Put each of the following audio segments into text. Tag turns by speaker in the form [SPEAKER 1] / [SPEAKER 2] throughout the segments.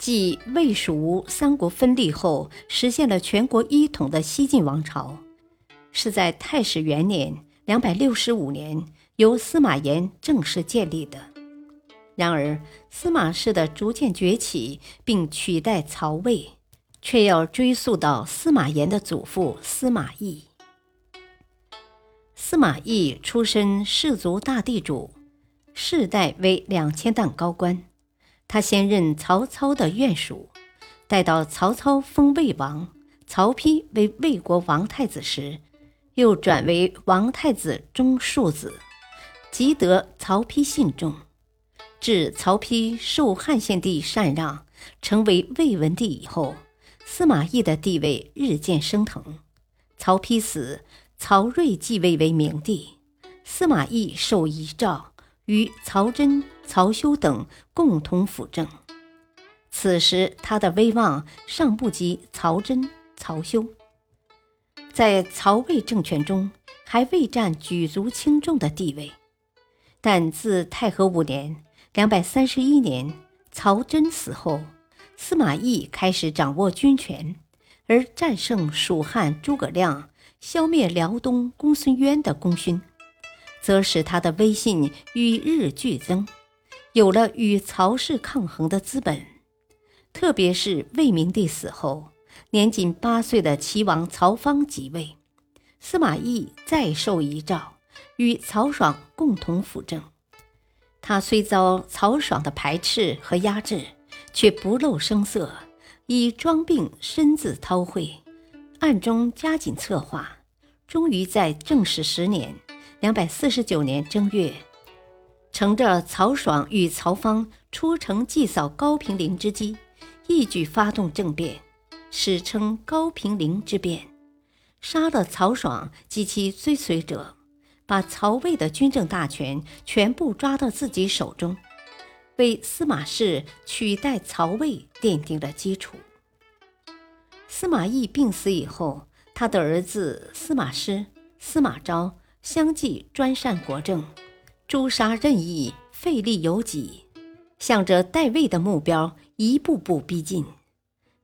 [SPEAKER 1] 继魏、蜀、吴三国分立后，实现了全国一统的西晋王朝，是在太始元年（两百六十五年）由司马炎正式建立的。然而，司马氏的逐渐崛起并取代曹魏，却要追溯到司马炎的祖父司马懿。司马懿出身氏族大地主，世代为两千石高官。他先任曹操的院属，待到曹操封魏王，曹丕为魏国王太子时，又转为王太子中庶子，极得曹丕信重。至曹丕受汉献帝禅让，成为魏文帝以后，司马懿的地位日渐升腾。曹丕死，曹睿继位为明帝，司马懿受遗诏，与曹真。曹休等共同辅政，此时他的威望尚不及曹真、曹休，在曹魏政权中还未占举足轻重的地位。但自太和五年（两百三十一年）曹真死后，司马懿开始掌握军权，而战胜蜀汉诸葛亮、消灭辽东公孙渊的功勋，则使他的威信与日俱增。有了与曹氏抗衡的资本，特别是魏明帝死后，年仅八岁的齐王曹芳即位，司马懿再受遗诏，与曹爽共同辅政。他虽遭曹爽的排斥和压制，却不露声色，以装病身自韬晦，暗中加紧策划，终于在正始十年（两百四十九年）正月。乘着曹爽与曹芳出城祭扫高平陵之机，一举发动政变，史称高平陵之变，杀了曹爽及其追随者，把曹魏的军政大权全部抓到自己手中，为司马氏取代曹魏奠定了基础。司马懿病死以后，他的儿子司马师、司马昭相继专擅国政。诛杀任意，废立有己，向着代魏的目标一步步逼近。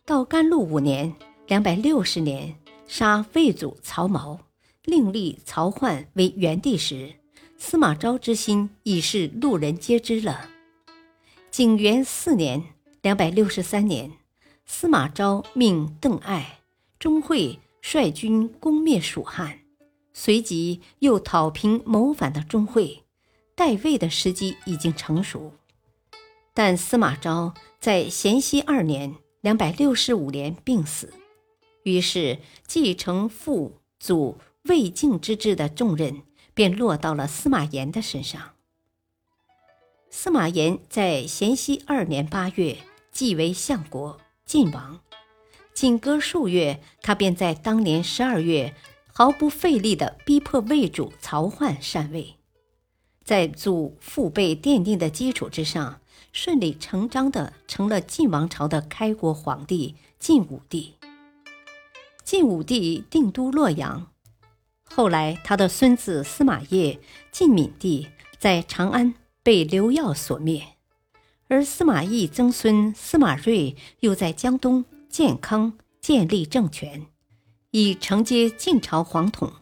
[SPEAKER 1] 到甘露五年（两百六十年），杀魏祖曹髦，另立曹奂为元帝时，司马昭之心已是路人皆知了。景元四年（两百六十三年），司马昭命邓艾、钟会率军攻灭蜀汉，随即又讨平谋反的钟会。代魏的时机已经成熟，但司马昭在咸熙二年（两百六十五年）病死，于是继承父祖魏晋之治的重任便落到了司马炎的身上。司马炎在咸熙二年八月即为相国、晋王，仅隔数月，他便在当年十二月毫不费力地逼迫魏主曹奂禅位。在祖父辈奠定的基础之上，顺理成章地成了晋王朝的开国皇帝晋武帝。晋武帝定都洛阳，后来他的孙子司马业晋闵帝在长安被刘耀所灭，而司马懿曾孙司马睿又在江东建康建立政权，以承接晋朝皇统。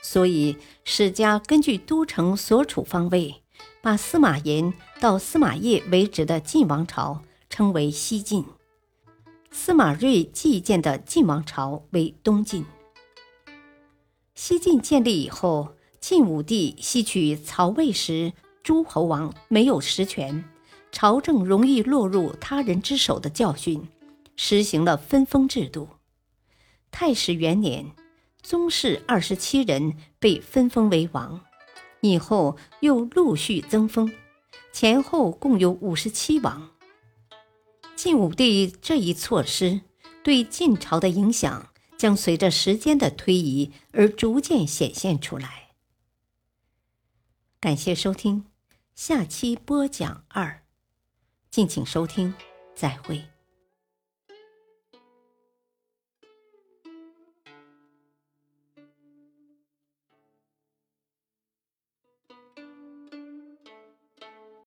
[SPEAKER 1] 所以，史家根据都城所处方位，把司马炎到司马业为止的晋王朝称为西晋，司马睿继建的晋王朝为东晋。西晋建立以后，晋武帝吸取曹魏时诸侯王没有实权，朝政容易落入他人之手的教训，实行了分封制度。太始元年。宗室二十七人被分封为王，以后又陆续增封，前后共有五十七王。晋武帝这一措施对晋朝的影响，将随着时间的推移而逐渐显现出来。感谢收听，下期播讲二，敬请收听，再会。